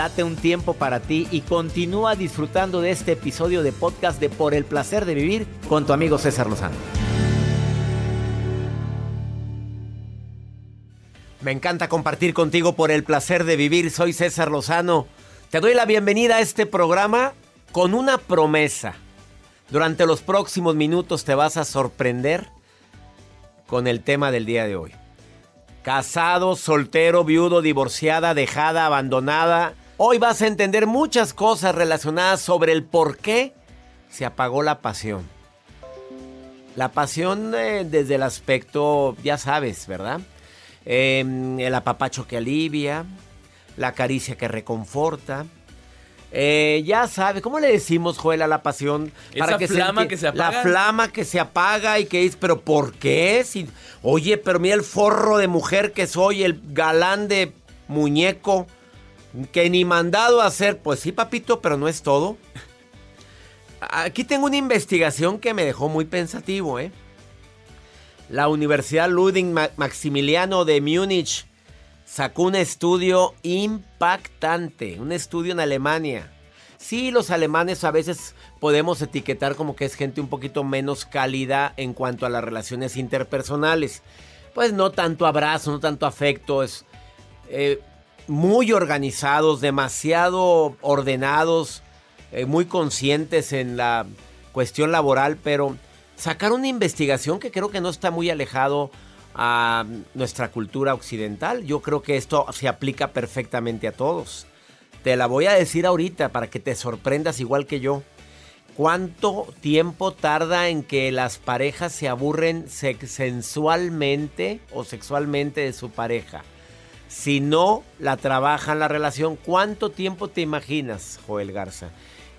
Date un tiempo para ti y continúa disfrutando de este episodio de podcast de Por el placer de vivir con tu amigo César Lozano. Me encanta compartir contigo por el placer de vivir. Soy César Lozano. Te doy la bienvenida a este programa con una promesa. Durante los próximos minutos te vas a sorprender con el tema del día de hoy. Casado, soltero, viudo, divorciada, dejada, abandonada. Hoy vas a entender muchas cosas relacionadas sobre el por qué se apagó la pasión. La pasión eh, desde el aspecto, ya sabes, ¿verdad? Em, el apapacho que alivia, la caricia que reconforta. Eh, ya sabes, ¿cómo le decimos, Joel, a la pasión? Esa flama que se apaga. La flama que se apaga y que dices, ¿pero por qué? Si, oye, pero mira el forro de mujer que soy, el galán de muñeco, que ni mandado a hacer. Pues sí, papito, pero no es todo. Aquí tengo una investigación que me dejó muy pensativo, ¿eh? La Universidad Ludwig Maximiliano de Múnich sacó un estudio impactante, un estudio en Alemania. Sí, los alemanes a veces podemos etiquetar como que es gente un poquito menos cálida en cuanto a las relaciones interpersonales. Pues no tanto abrazo, no tanto afecto, es eh, muy organizados, demasiado ordenados, eh, muy conscientes en la cuestión laboral, pero sacar una investigación que creo que no está muy alejado a nuestra cultura occidental. Yo creo que esto se aplica perfectamente a todos. Te la voy a decir ahorita para que te sorprendas igual que yo. ¿Cuánto tiempo tarda en que las parejas se aburren sensualmente o sexualmente de su pareja? Si no la trabajan la relación, ¿cuánto tiempo te imaginas, Joel Garza?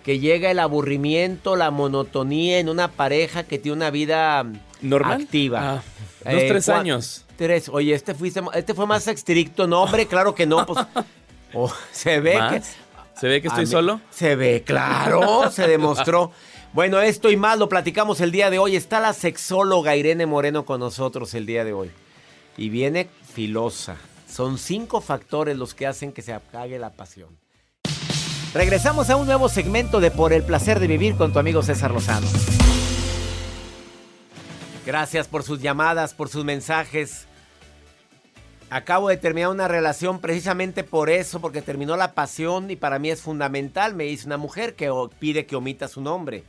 Que llega el aburrimiento, la monotonía en una pareja que tiene una vida normal activa. Ah, dos, tres años. Tres. Oye, este, fuiste, este fue más estricto. No, hombre, claro que no. Pues, oh, se ve que. ¿Se ve que estoy solo? Se ve, claro, se demostró. Bueno, esto y más lo platicamos el día de hoy. Está la sexóloga Irene Moreno con nosotros el día de hoy. Y viene filosa. Son cinco factores los que hacen que se apague la pasión. Regresamos a un nuevo segmento de Por el placer de vivir con tu amigo César Lozano. Gracias por sus llamadas, por sus mensajes. Acabo de terminar una relación precisamente por eso, porque terminó la pasión y para mí es fundamental. Me dice una mujer que pide que omita su nombre.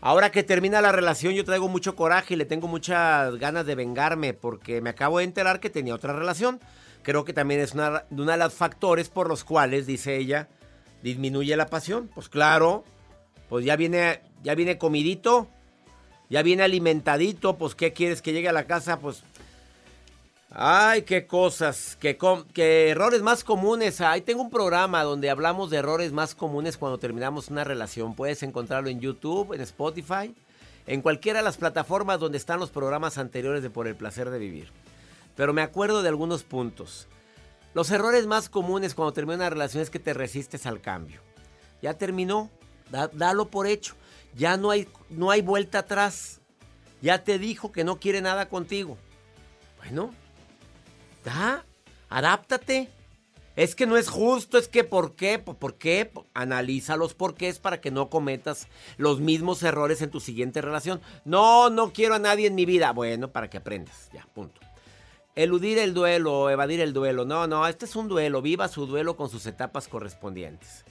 Ahora que termina la relación yo traigo mucho coraje y le tengo muchas ganas de vengarme porque me acabo de enterar que tenía otra relación. Creo que también es una, uno de los factores por los cuales, dice ella, disminuye la pasión. Pues claro, pues ya viene, ya viene comidito, ya viene alimentadito, pues ¿qué quieres que llegue a la casa? Pues, ay, qué cosas, qué, errores más comunes. Ahí tengo un programa donde hablamos de errores más comunes cuando terminamos una relación. Puedes encontrarlo en YouTube, en Spotify, en cualquiera de las plataformas donde están los programas anteriores de Por el Placer de Vivir. Pero me acuerdo de algunos puntos. Los errores más comunes cuando termina una relación es que te resistes al cambio. Ya terminó, dalo por hecho. Ya no hay, no hay vuelta atrás. Ya te dijo que no quiere nada contigo. Bueno, da, adáptate. Es que no es justo, es que ¿por qué? ¿Por qué? Analiza los porqués para que no cometas los mismos errores en tu siguiente relación. No, no quiero a nadie en mi vida. Bueno, para que aprendas. Ya, punto. Eludir el duelo, evadir el duelo. No, no, este es un duelo. Viva su duelo con sus etapas correspondientes.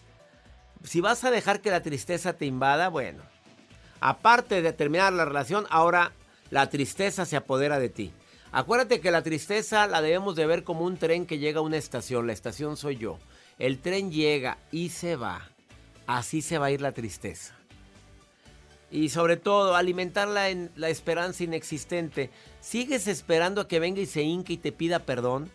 Si vas a dejar que la tristeza te invada, bueno, aparte de terminar la relación, ahora la tristeza se apodera de ti. Acuérdate que la tristeza la debemos de ver como un tren que llega a una estación. La estación soy yo. El tren llega y se va. Así se va a ir la tristeza. Y sobre todo, alimentarla en la esperanza inexistente. ¿Sigues esperando a que venga y se hinque y te pida perdón?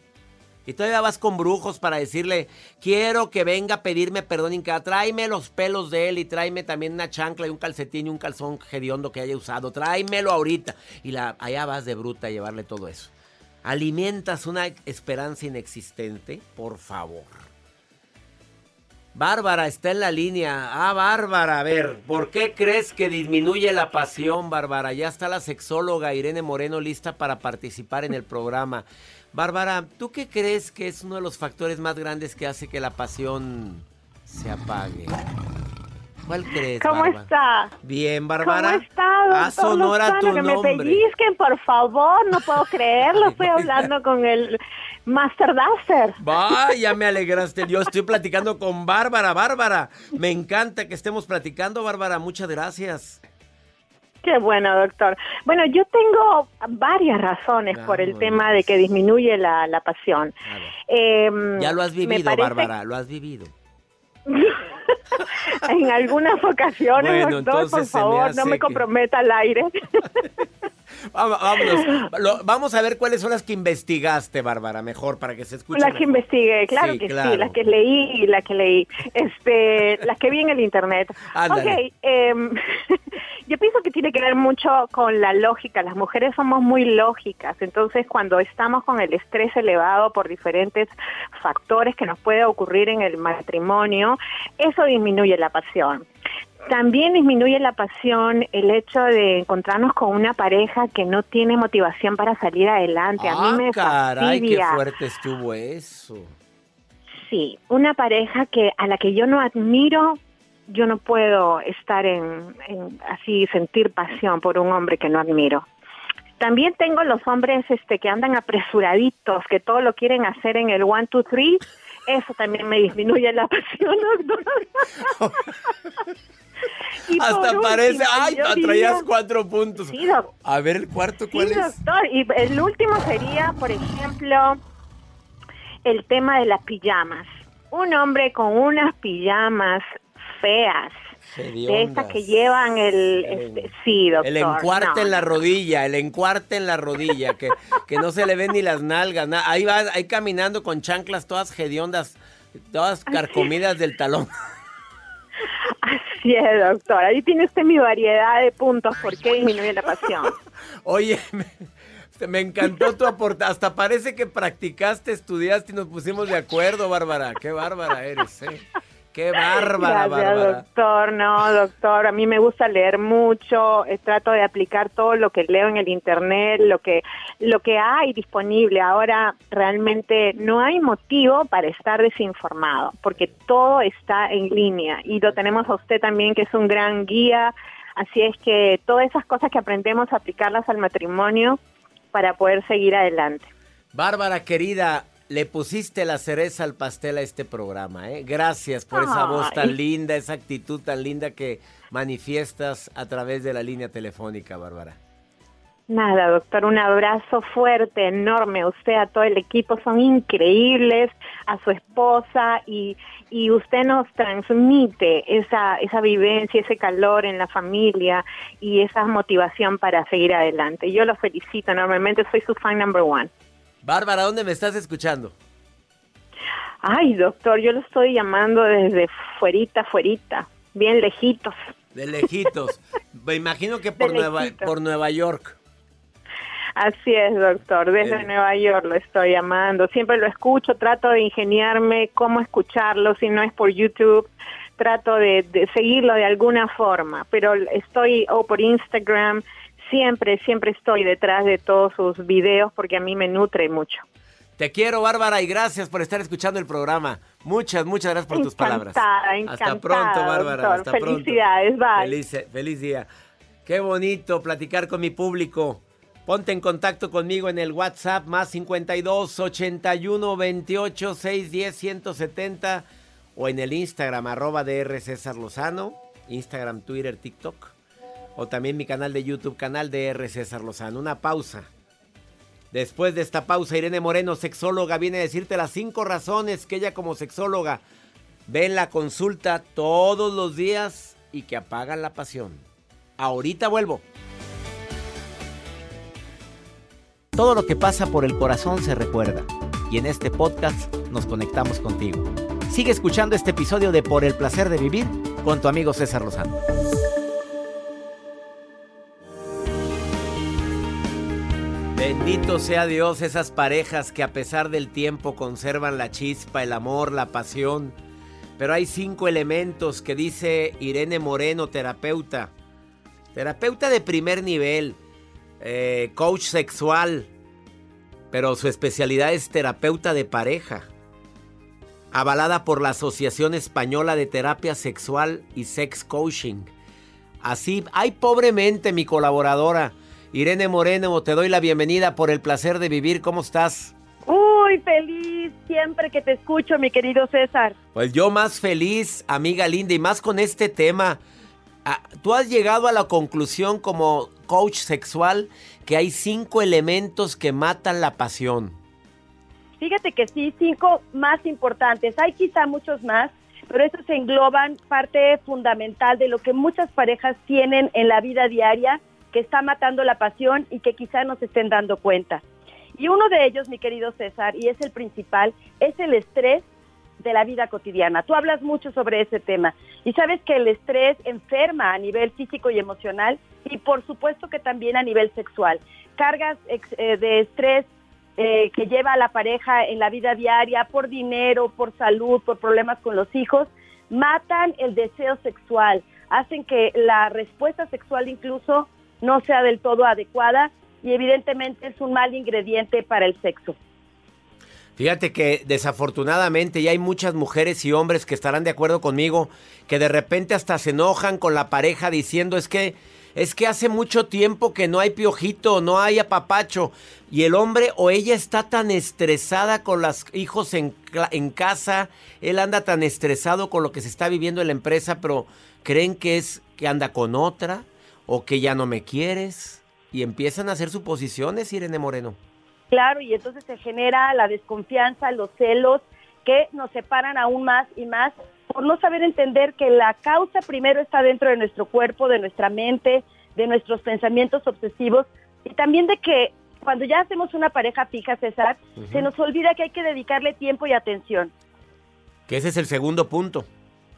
Y todavía vas con brujos para decirle, quiero que venga a pedirme perdón, Inca. Tráeme los pelos de él y tráeme también una chancla y un calcetín y un calzón hediondo que haya usado. Tráemelo ahorita. Y la, allá vas de bruta a llevarle todo eso. Alimentas una esperanza inexistente, por favor. Bárbara está en la línea. Ah, Bárbara, a ver, ¿por qué crees que disminuye la pasión, Bárbara? Ya está la sexóloga Irene Moreno lista para participar en el programa. Bárbara, ¿tú qué crees que es uno de los factores más grandes que hace que la pasión se apague? ¿Cuál crees, ¿Cómo está? Bien, Bárbara. ¿Cómo está, Haz honor a tu que nombre. me pellizquen, por favor. No puedo creerlo. Estoy hablando con el Master Duster. Vaya, me alegraste. Yo estoy platicando con Bárbara. Bárbara, me encanta que estemos platicando, Bárbara. Muchas gracias. Qué bueno, doctor. Bueno, yo tengo varias razones por el tema de que disminuye la, la pasión. Em, Ya lo has vivido, parece- Bárbara, lo has vivido. en algunas ocasiones, Bueno, doctor, por favor, no me que- comprometa al aire. Vamos, vámonos. Lo- vamos a ver cuáles son las que investigaste, Bárbara, mejor para que se escuche. Las que investigué, claro Sí, que claro. sí, las que leí, las que leí, este, las que vi en el internet. Ándale. Ok, em, yo pienso que tiene que ver mucho con la lógica. Las mujeres somos muy lógicas, entonces cuando estamos con el estrés elevado por diferentes factores que nos puede ocurrir en el matrimonio, eso disminuye la pasión. También disminuye la pasión el hecho de encontrarnos con una pareja que no tiene motivación para salir adelante. A Ah, mí me caray, qué fuerte estuvo eso. Sí, una pareja que a la que yo no admiro, yo no puedo estar en, en así sentir pasión por un hombre que no admiro. También tengo los hombres este que andan apresuraditos, que todo lo quieren hacer en el one, two, three. Eso también me disminuye la pasión, doctor. Y Hasta último, parece, ay, yo traías diría- cuatro puntos. Sí, doc- A ver, el cuarto, Sí, ¿cuál es? doctor. Y el último sería, por ejemplo, el tema de las pijamas. Un hombre con unas pijamas feas, de esas que llevan el... El- este, sí, doctor. El encuarte no. en la rodilla, el encuarte en la rodilla, que, que no se le ven ni las nalgas. na- Ahí va, ahí caminando con chanclas todas hediondas, todas carcomidas del talón. Así es, doctor. Ahí tiene usted mi variedad de puntos por qué disminuye la pasión. Oye, me, me encantó tu aporte. Hasta parece que practicaste, estudiaste y nos pusimos de acuerdo, Bárbara. Qué bárbara eres, ¿eh? Qué bárbara, Gracias, Bárbara. doctor. No, doctor, a mí me gusta leer mucho, eh, trato de aplicar todo lo que leo en el internet, lo que lo que hay disponible. Ahora realmente no hay motivo para estar desinformado, porque todo está en línea y lo tenemos a usted también que es un gran guía, así es que todas esas cosas que aprendemos aplicarlas al matrimonio para poder seguir adelante. Bárbara, querida, le pusiste la cereza al pastel a este programa, ¿eh? Gracias por esa voz tan linda, esa actitud tan linda que manifiestas a través de la línea telefónica, Bárbara. Nada, doctor, un abrazo fuerte, enorme. Usted, a todo el equipo, son increíbles, a su esposa y, y usted nos transmite esa, esa vivencia, ese calor en la familia y esa motivación para seguir adelante. Yo lo felicito enormemente, soy su fan number one. Bárbara, ¿dónde me estás escuchando? Ay, doctor, yo lo estoy llamando desde fuerita, fuerita, bien lejitos. De lejitos. Me imagino que por, Nueva, por Nueva York. Así es, doctor. Desde Eh. Nueva York lo estoy llamando. Siempre lo escucho, trato de ingeniarme cómo escucharlo, si no es por YouTube, trato de, de seguirlo de alguna forma, pero estoy, o por Instagram, siempre, siempre estoy detrás de todos sus videos porque a mí me nutre mucho. Te quiero, Bárbara, y gracias por estar escuchando el programa. Muchas, muchas gracias por tus palabras. Encantada, Hasta pronto, Bárbara. doctor. Hasta pronto. Felicidades, bye. Feliz, feliz día. Qué bonito platicar con mi público. Ponte en contacto conmigo en el WhatsApp más 52 81 28 610 170 o en el Instagram arroba DR César Lozano, Instagram, Twitter, TikTok o también mi canal de YouTube, canal de R César Lozano. Una pausa. Después de esta pausa, Irene Moreno, sexóloga, viene a decirte las cinco razones que ella como sexóloga ve en la consulta todos los días y que apagan la pasión. Ahorita vuelvo. Todo lo que pasa por el corazón se recuerda y en este podcast nos conectamos contigo. Sigue escuchando este episodio de Por el placer de vivir con tu amigo César Lozano. Bendito sea Dios, esas parejas que a pesar del tiempo conservan la chispa, el amor, la pasión. Pero hay cinco elementos que dice Irene Moreno, terapeuta. Terapeuta de primer nivel, eh, coach sexual. pero su especialidad es terapeuta de pareja, avalada por la Asociación Española de Terapia Sexual y Sex Coaching. Así, ay pobremente mi colaboradora, Irene Moreno, te doy la bienvenida por el placer de vivir, ¿cómo estás? Uy, feliz siempre que te escucho, mi querido César. Pues yo más feliz, amiga linda, y más con este tema. Ah, Tú has llegado a la conclusión como coach sexual que hay cinco elementos que matan la pasión. Fíjate que sí, cinco más importantes. Hay quizá muchos más, pero estos engloban parte fundamental de lo que muchas parejas tienen en la vida diaria que está matando la pasión y que quizá no se estén dando cuenta. Y uno de ellos, mi querido César, y es el principal, es el estrés de la vida cotidiana. Tú hablas mucho sobre ese tema y sabes que el estrés enferma a nivel físico y emocional y por supuesto que también a nivel sexual. Cargas eh, de estrés eh, que lleva a la pareja en la vida diaria por dinero, por salud, por problemas con los hijos, matan el deseo sexual, hacen que la respuesta sexual incluso no sea del todo adecuada y evidentemente es un mal ingrediente para el sexo. Fíjate que desafortunadamente ya hay muchas mujeres y hombres que estarán de acuerdo conmigo que de repente hasta se enojan con la pareja diciendo es que es que hace mucho tiempo que no hay piojito, no hay apapacho y el hombre o ella está tan estresada con los hijos en, en casa, él anda tan estresado con lo que se está viviendo en la empresa, pero creen que es que anda con otra o que ya no me quieres y empiezan a hacer suposiciones, Irene Moreno. Claro, y entonces se genera la desconfianza, los celos que nos separan aún más y más por no saber entender que la causa primero está dentro de nuestro cuerpo, de nuestra mente, de nuestros pensamientos obsesivos y también de que cuando ya hacemos una pareja fija, César, se nos olvida que hay que dedicarle tiempo y atención. Que ese es el segundo punto.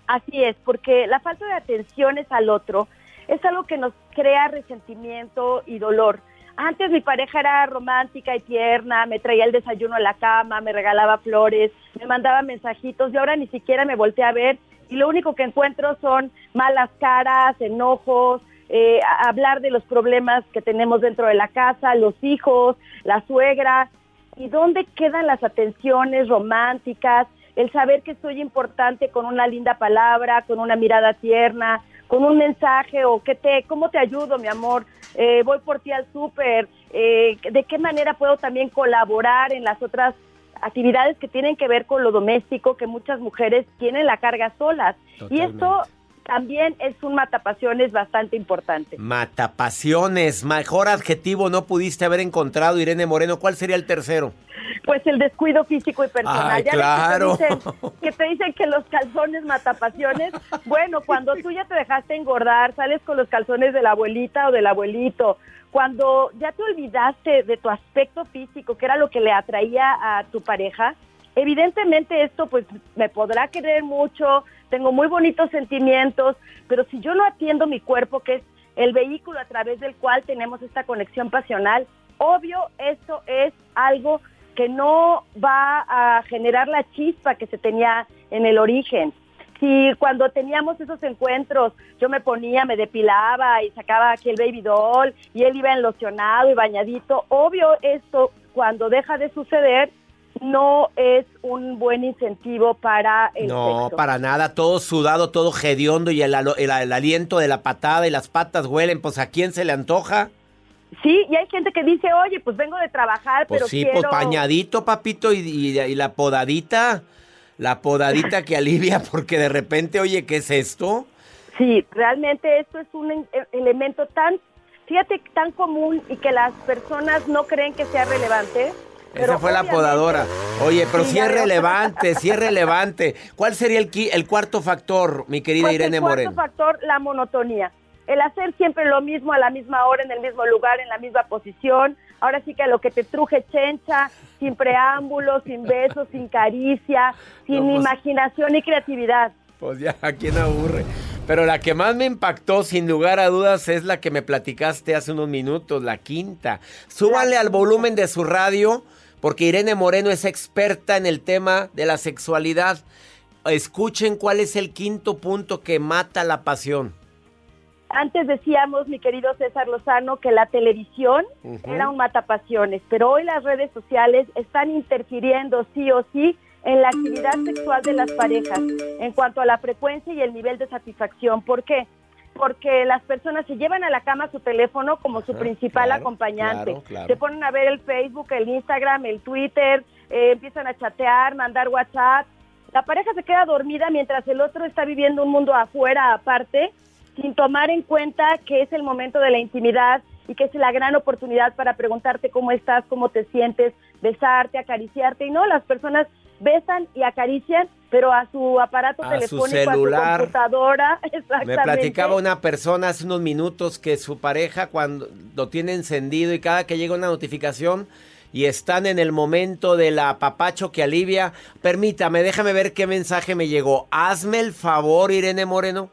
Así es, porque la falta de atenciones al otro es algo que nos crea resentimiento y dolor. Antes mi pareja era romántica y tierna, me traía el desayuno a la cama, me regalaba flores, me mandaba mensajitos y ahora ni siquiera me volteé a ver y lo único que encuentro son malas caras, enojos, eh, hablar de los problemas que tenemos dentro de la casa, los hijos, la suegra. ¿Y dónde quedan las atenciones románticas? El saber que soy importante con una linda palabra, con una mirada tierna, con un mensaje o que te, ¿cómo te ayudo, mi amor? Eh, voy por ti al súper, eh, ¿de qué manera puedo también colaborar en las otras actividades que tienen que ver con lo doméstico, que muchas mujeres tienen la carga solas? Y esto también es un matapasiones bastante importante. Matapasiones, mejor adjetivo no pudiste haber encontrado, Irene Moreno. ¿Cuál sería el tercero? Pues el descuido físico y personal. Ay, claro. Que te, dicen, que te, dicen, que los calzones matapasiones. Bueno, cuando tú ya te dejaste engordar, sales con los calzones de la abuelita o del abuelito. Cuando ya te olvidaste de tu aspecto físico, que era lo que le atraía a tu pareja, evidentemente esto pues me podrá querer mucho, tengo muy bonitos sentimientos, pero si yo no atiendo mi cuerpo, que es el vehículo a través del cual tenemos esta conexión pasional, obvio esto es algo que no va a generar la chispa que se tenía en el origen. Si cuando teníamos esos encuentros yo me ponía, me depilaba y sacaba aquí el baby doll y él iba enlocionado y bañadito, obvio esto cuando deja de suceder no es un buen incentivo para el No, para nada, todo sudado, todo hediondo y el, el, el, aliento de la patada y las patas huelen, pues ¿a quién se le antoja? Sí, y hay gente que dice, oye, pues vengo de trabajar, pues pero sí, quiero... pues pañadito, papito, y, y, y, la podadita, la podadita que alivia, porque de repente, oye, ¿qué es esto? Sí, realmente esto es un elemento tan, fíjate, tan común y que las personas no creen que sea relevante. Esa fue la podadora. Oye, pero sí, es relevante, sí es relevante. ¿Cuál sería el, el cuarto factor, mi querida pues Irene Moreno? El cuarto factor, la monotonía. El hacer siempre lo mismo a la misma hora, en el mismo lugar, en la misma posición. Ahora sí que a lo que te truje chencha, sin preámbulos, sin besos, sin caricia, sin no, pues, imaginación y creatividad. Pues ya, ¿a quién aburre? Pero la que más me impactó, sin lugar a dudas, es la que me platicaste hace unos minutos, la quinta. Súbanle al volumen de su radio, porque Irene Moreno es experta en el tema de la sexualidad. Escuchen cuál es el quinto punto que mata la pasión. antes decíamos, mi querido César Lozano, que la televisión era un matapasiones, pero hoy las redes sociales están interfiriendo sí o sí en la actividad sexual de las parejas en cuanto a la frecuencia y el nivel de satisfacción. ¿Por qué? Porque las personas se llevan a la cama su teléfono como su principal acompañante. Se ponen a ver el Facebook, el Instagram, el Twitter, eh, empiezan a chatear, mandar WhatsApp. La pareja se queda dormida mientras el otro está viviendo un mundo afuera, aparte, sin tomar en cuenta que es el momento de la intimidad y que es la gran oportunidad para preguntarte cómo estás, cómo te sientes, besarte, acariciarte. Y no, las personas besan y acarician, pero a su aparato telefónico, celular. a su computadora. Me platicaba una persona hace unos minutos que su pareja cuando lo tiene encendido y cada que llega una notificación y están en el momento del apapacho que alivia, permítame, déjame ver qué mensaje me llegó. Hazme el favor, Irene Moreno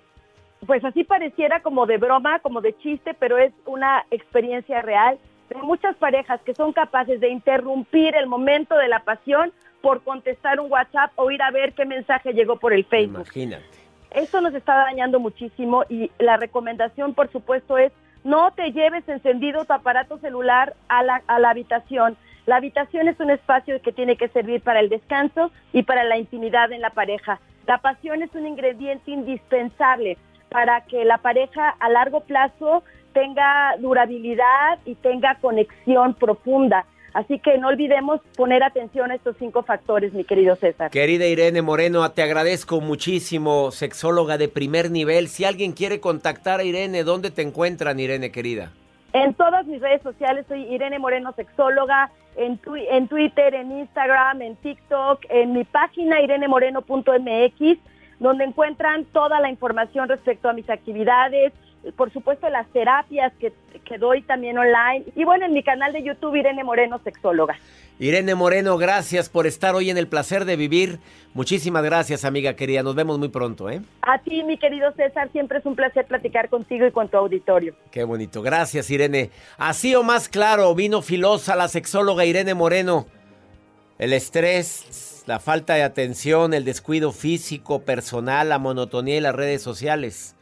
pues así pareciera como de broma, como de chiste, pero es una experiencia real de muchas parejas que son capaces de interrumpir el momento de la pasión por contestar un WhatsApp o ir a ver qué mensaje llegó por el Facebook. Imagínate. Esto nos está dañando muchísimo y la recomendación, por supuesto, es no te lleves encendido tu aparato celular a la, a la habitación. La habitación es un espacio que tiene que servir para el descanso y para la intimidad en la pareja. La pasión es un ingrediente indispensable para que la pareja a largo plazo tenga durabilidad y tenga conexión profunda. Así que no olvidemos poner atención a estos cinco factores, mi querido César. Querida Irene Moreno, te agradezco muchísimo, sexóloga de primer nivel. Si alguien quiere contactar a Irene, ¿dónde te encuentran, Irene querida? En todas mis redes sociales soy Irene Moreno, sexóloga, en, en Twitter, en Instagram, en TikTok, en mi página irenemoreno.mx donde encuentran toda la información respecto a mis actividades, por supuesto las terapias que, que, doy también online y bueno, en mi canal de YouTube Irene Moreno, sexóloga. Irene Moreno, gracias por estar hoy en el placer de vivir. Muchísimas gracias, amiga querida. Nos vemos muy pronto, ¿eh? A ti, mi querido César, siempre es un placer platicar contigo y con tu auditorio. Qué bonito. Gracias, Irene. Así o más claro, vino filosa la sexóloga Irene Moreno. El estrés la falta de atención, el descuido físico, personal, la monotonía y las redes sociales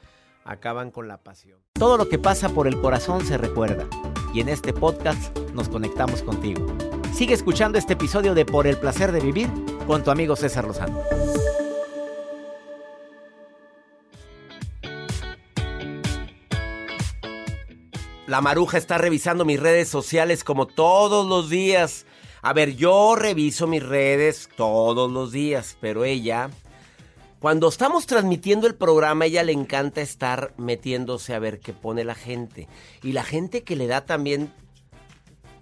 acaban con la pasión. Todo lo que pasa por el corazón se recuerda y en este podcast nos conectamos contigo. Sigue escuchando este episodio de Por el placer de vivir con tu amigo César Lozano. La maruja está revisando mis redes sociales como todos los días a ver, yo reviso mis redes todos los días, pero ella, cuando estamos transmitiendo el programa, ella le encanta estar metiéndose a ver qué pone la gente. Y la gente que le da también...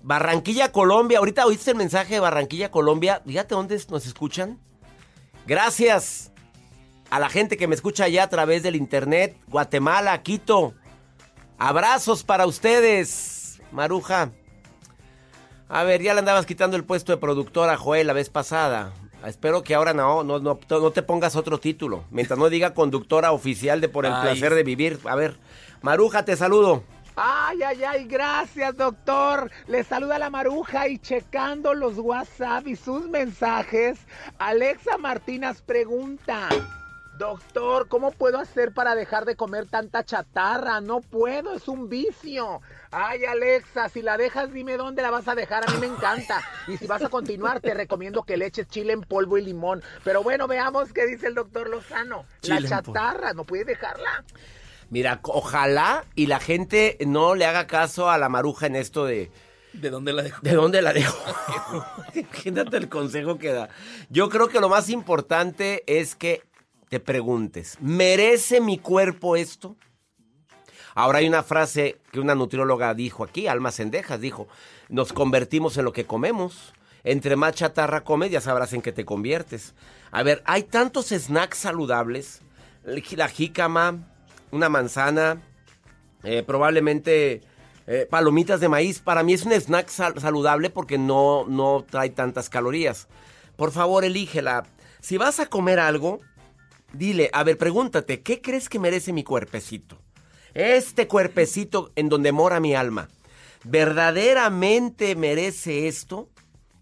Barranquilla, Colombia. Ahorita oíste el mensaje de Barranquilla, Colombia. Fíjate dónde nos escuchan. Gracias a la gente que me escucha allá a través del internet. Guatemala, Quito. Abrazos para ustedes, Maruja. A ver, ya le andabas quitando el puesto de productor a Joel la vez pasada. Espero que ahora no, no, no, te pongas otro título. Mientras no diga conductora oficial de Por el placer de vivir. A ver, Maruja, te saludo. Ay, ay, ay, gracias, doctor. Le saluda la Maruja y checando los WhatsApp y sus mensajes. Alexa Martínez pregunta. Doctor, ¿cómo puedo hacer para dejar de comer tanta chatarra? No puedo, es un vicio. Ay, Alexa, si la dejas, dime dónde la vas a dejar. A mí me encanta. Y si vas a continuar, te recomiendo que le eches chile en polvo y limón. Pero bueno, veamos qué dice el doctor Lozano. la chatarra, no puedes dejarla. Mira, ojalá y la gente no le haga caso a la maruja en esto de... ¿De dónde la dejo? ¿De dónde la dejo? Imagínate el consejo que da. Yo creo que lo más importante es que te preguntes, ¿merece mi cuerpo esto? Ahora hay una frase que una nutrióloga dijo aquí, Alma Cendejas, dijo, nos convertimos en lo que comemos. Entre más chatarra comes, ya sabrás en qué te conviertes. A ver, hay tantos snacks saludables. La jícama, una manzana, eh, probablemente eh, palomitas de maíz. Para mí es un snack saludable porque no, no trae tantas calorías. Por favor, elígela. Si vas a comer algo, Dile, a ver, pregúntate, ¿qué crees que merece mi cuerpecito? Este cuerpecito en donde mora mi alma, ¿verdaderamente merece esto?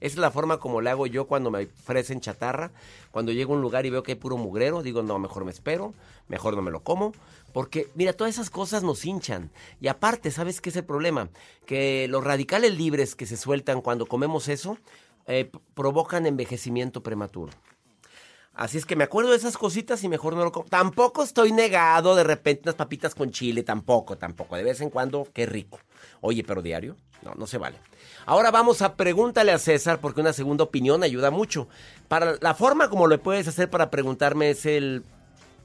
Esa es la forma como le hago yo cuando me ofrecen chatarra. Cuando llego a un lugar y veo que hay puro mugrero, digo, no, mejor me espero, mejor no me lo como. Porque, mira, todas esas cosas nos hinchan. Y aparte, ¿sabes qué es el problema? Que los radicales libres que se sueltan cuando comemos eso eh, provocan envejecimiento prematuro. Así es que me acuerdo de esas cositas y mejor no lo como. Tampoco estoy negado de repente unas papitas con chile, tampoco, tampoco. De vez en cuando, qué rico. Oye, pero diario, no, no se vale. Ahora vamos a pregúntale a César porque una segunda opinión ayuda mucho. Para la forma como lo puedes hacer para preguntarme es el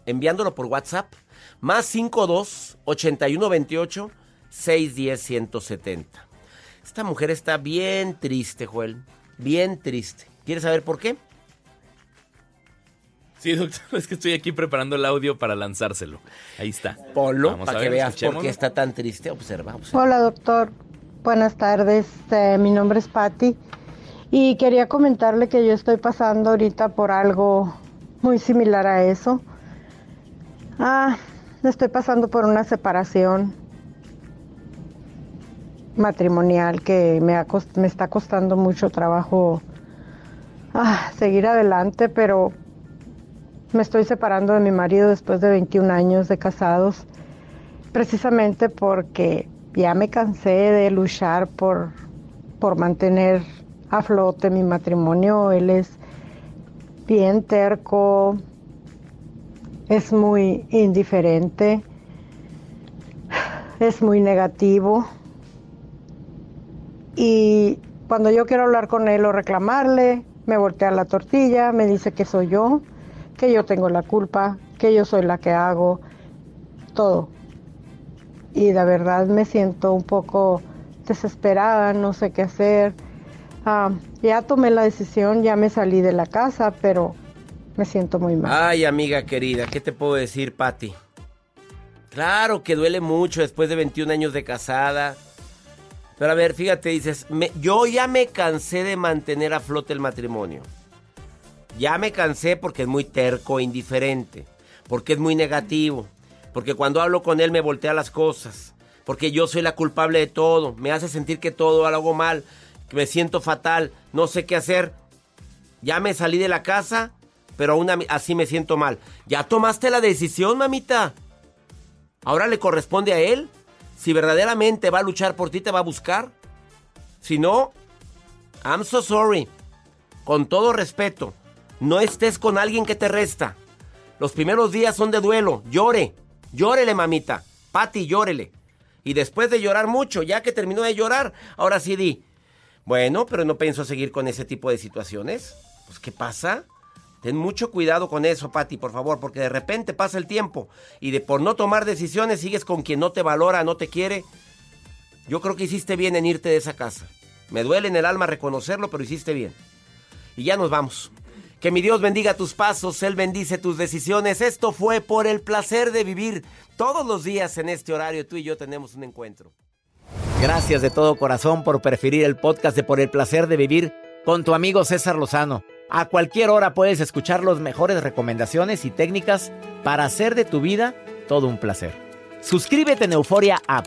enviándolo por WhatsApp más 52 81 28 610 170. Esta mujer está bien triste, Joel. Bien triste. ¿Quieres saber por qué? Sí, doctor, es que estoy aquí preparando el audio para lanzárselo. Ahí está. Polo, para que veas por qué está tan triste. Observa, Hola, doctor. Buenas tardes. Eh, mi nombre es Patti. Y quería comentarle que yo estoy pasando ahorita por algo muy similar a eso. Ah, estoy pasando por una separación matrimonial que me, me está costando mucho trabajo ah, seguir adelante, pero me estoy separando de mi marido después de 21 años de casados, precisamente porque ya me cansé de luchar por, por mantener a flote mi matrimonio. Él es bien terco, es muy indiferente, es muy negativo. Y cuando yo quiero hablar con él o reclamarle, me voltea la tortilla, me dice que soy yo que yo tengo la culpa, que yo soy la que hago todo. Y de verdad me siento un poco desesperada, no sé qué hacer. Ah, ya tomé la decisión, ya me salí de la casa, pero me siento muy mal. Ay, amiga querida, ¿qué te puedo decir, Patti? Claro que duele mucho después de 21 años de casada. Pero a ver, fíjate, dices, yo ya me cansé de mantener a flote el matrimonio. Ya me cansé porque es muy terco, e indiferente, porque es muy negativo, porque cuando hablo con él me voltea las cosas, porque yo soy la culpable de todo, me hace sentir que todo lo hago mal, que me siento fatal, no sé qué hacer. Ya me salí de la casa, pero aún así me siento mal. Ya tomaste la decisión, mamita. Ahora le corresponde a él. Si verdaderamente va a luchar por ti, te va a buscar. Si no, I'm so sorry. Con todo respeto. No estés con alguien que te resta. Los primeros días son de duelo. Llore. Llórele, mamita. Pati, llórele. Y después de llorar mucho, ya que terminó de llorar, ahora sí di. Bueno, pero no pienso seguir con ese tipo de situaciones. Pues, ¿qué pasa? Ten mucho cuidado con eso, Pati, por favor, porque de repente pasa el tiempo y de por no tomar decisiones sigues con quien no te valora, no te quiere. Yo creo que hiciste bien en irte de esa casa. Me duele en el alma reconocerlo, pero hiciste bien. Y ya nos vamos. Que mi Dios bendiga tus pasos, Él bendice tus decisiones. Esto fue por el placer de vivir. Todos los días en este horario tú y yo tenemos un encuentro. Gracias de todo corazón por preferir el podcast de Por el placer de vivir con tu amigo César Lozano. A cualquier hora puedes escuchar las mejores recomendaciones y técnicas para hacer de tu vida todo un placer. Suscríbete en Euforia App